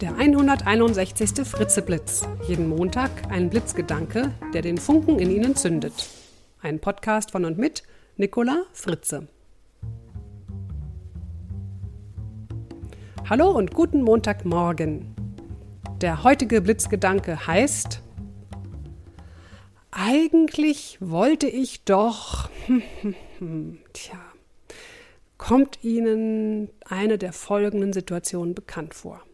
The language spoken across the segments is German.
Der 161. Fritzeblitz. Jeden Montag ein Blitzgedanke, der den Funken in Ihnen zündet. Ein Podcast von und mit Nicola Fritze. Hallo und guten Montagmorgen. Der heutige Blitzgedanke heißt Eigentlich wollte ich doch. Tja. Kommt Ihnen eine der folgenden Situationen bekannt vor?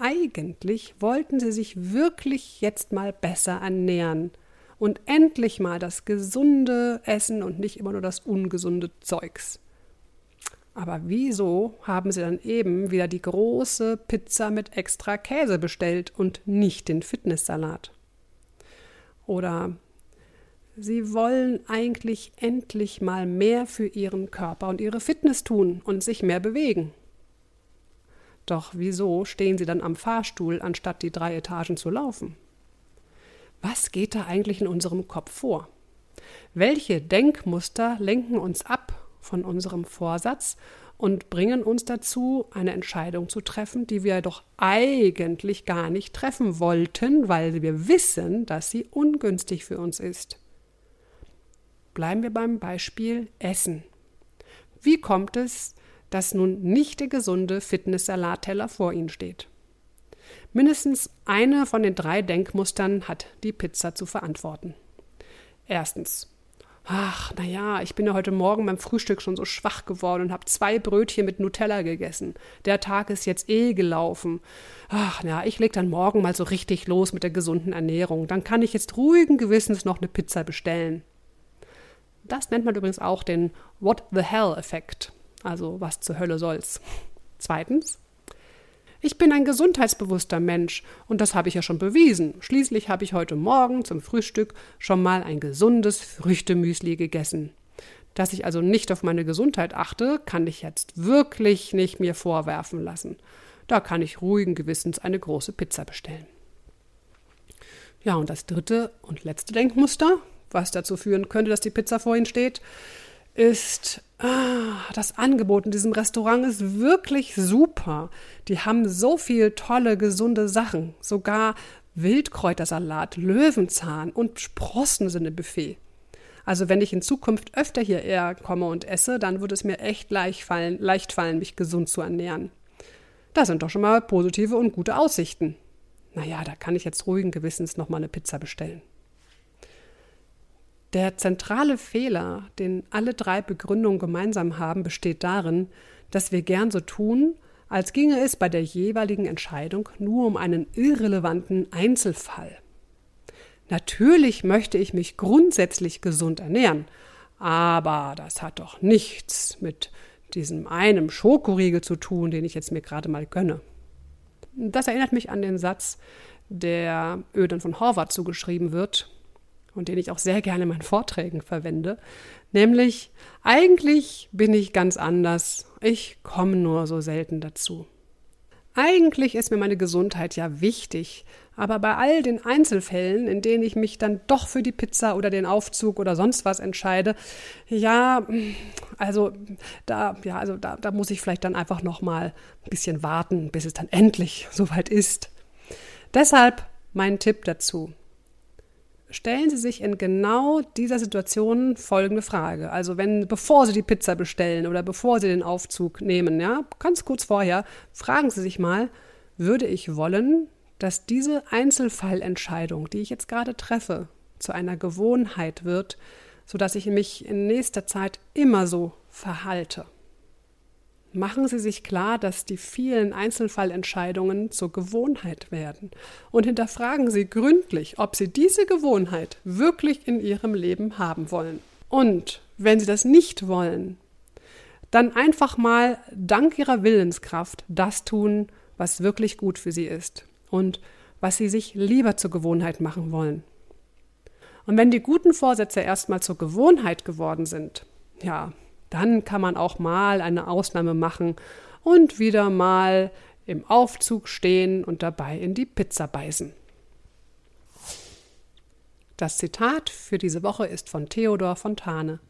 Eigentlich wollten sie sich wirklich jetzt mal besser ernähren und endlich mal das gesunde Essen und nicht immer nur das ungesunde Zeugs. Aber wieso haben sie dann eben wieder die große Pizza mit extra Käse bestellt und nicht den Fitnesssalat? Oder sie wollen eigentlich endlich mal mehr für ihren Körper und ihre Fitness tun und sich mehr bewegen. Doch wieso stehen sie dann am Fahrstuhl, anstatt die drei Etagen zu laufen? Was geht da eigentlich in unserem Kopf vor? Welche Denkmuster lenken uns ab von unserem Vorsatz und bringen uns dazu, eine Entscheidung zu treffen, die wir doch eigentlich gar nicht treffen wollten, weil wir wissen, dass sie ungünstig für uns ist? Bleiben wir beim Beispiel Essen. Wie kommt es, dass nun nicht der gesunde Fitness-Salatteller vor ihnen steht. Mindestens eine von den drei Denkmustern hat die Pizza zu verantworten. Erstens. Ach, na ja, ich bin ja heute Morgen beim Frühstück schon so schwach geworden und habe zwei Brötchen mit Nutella gegessen. Der Tag ist jetzt eh gelaufen. Ach, na, ich leg dann morgen mal so richtig los mit der gesunden Ernährung. Dann kann ich jetzt ruhigen Gewissens noch eine Pizza bestellen. Das nennt man übrigens auch den What the Hell-Effekt. Also was zur Hölle soll's. Zweitens, ich bin ein gesundheitsbewusster Mensch und das habe ich ja schon bewiesen. Schließlich habe ich heute Morgen zum Frühstück schon mal ein gesundes Früchtemüsli gegessen. Dass ich also nicht auf meine Gesundheit achte, kann ich jetzt wirklich nicht mir vorwerfen lassen. Da kann ich ruhigen Gewissens eine große Pizza bestellen. Ja, und das dritte und letzte Denkmuster, was dazu führen könnte, dass die Pizza vor Ihnen steht, ist, ah, das Angebot in diesem Restaurant ist wirklich super. Die haben so viel tolle, gesunde Sachen. Sogar Wildkräutersalat, Löwenzahn und Sprossen sind im Buffet. Also wenn ich in Zukunft öfter hierher komme und esse, dann würde es mir echt leicht fallen, leicht fallen, mich gesund zu ernähren. Das sind doch schon mal positive und gute Aussichten. Naja, da kann ich jetzt ruhigen Gewissens noch mal eine Pizza bestellen. Der zentrale Fehler, den alle drei Begründungen gemeinsam haben, besteht darin, dass wir gern so tun, als ginge es bei der jeweiligen Entscheidung nur um einen irrelevanten Einzelfall. Natürlich möchte ich mich grundsätzlich gesund ernähren, aber das hat doch nichts mit diesem einen Schokoriegel zu tun, den ich jetzt mir gerade mal gönne. Das erinnert mich an den Satz, der Ödern von Horvath zugeschrieben wird, und den ich auch sehr gerne in meinen Vorträgen verwende, nämlich eigentlich bin ich ganz anders, ich komme nur so selten dazu. Eigentlich ist mir meine Gesundheit ja wichtig, aber bei all den Einzelfällen, in denen ich mich dann doch für die Pizza oder den Aufzug oder sonst was entscheide, ja, also da, ja, also da, da muss ich vielleicht dann einfach noch mal ein bisschen warten, bis es dann endlich soweit ist. Deshalb mein Tipp dazu: stellen Sie sich in genau dieser Situation folgende Frage. Also wenn, bevor Sie die Pizza bestellen oder bevor Sie den Aufzug nehmen, ja, ganz kurz vorher, fragen Sie sich mal, würde ich wollen, dass diese Einzelfallentscheidung, die ich jetzt gerade treffe, zu einer Gewohnheit wird, sodass ich mich in nächster Zeit immer so verhalte. Machen Sie sich klar, dass die vielen Einzelfallentscheidungen zur Gewohnheit werden und hinterfragen Sie gründlich, ob Sie diese Gewohnheit wirklich in Ihrem Leben haben wollen. Und wenn Sie das nicht wollen, dann einfach mal dank Ihrer Willenskraft das tun, was wirklich gut für Sie ist und was Sie sich lieber zur Gewohnheit machen wollen. Und wenn die guten Vorsätze erstmal zur Gewohnheit geworden sind, ja, dann kann man auch mal eine Ausnahme machen und wieder mal im Aufzug stehen und dabei in die Pizza beißen. Das Zitat für diese Woche ist von Theodor Fontane.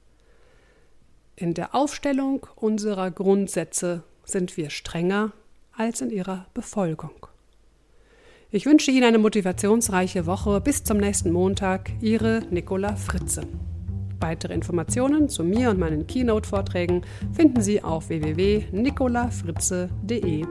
In der Aufstellung unserer Grundsätze sind wir strenger als in ihrer Befolgung. Ich wünsche Ihnen eine motivationsreiche Woche. Bis zum nächsten Montag. Ihre Nicola Fritze. Weitere Informationen zu mir und meinen Keynote-Vorträgen finden Sie auf www.nicolafritze.de.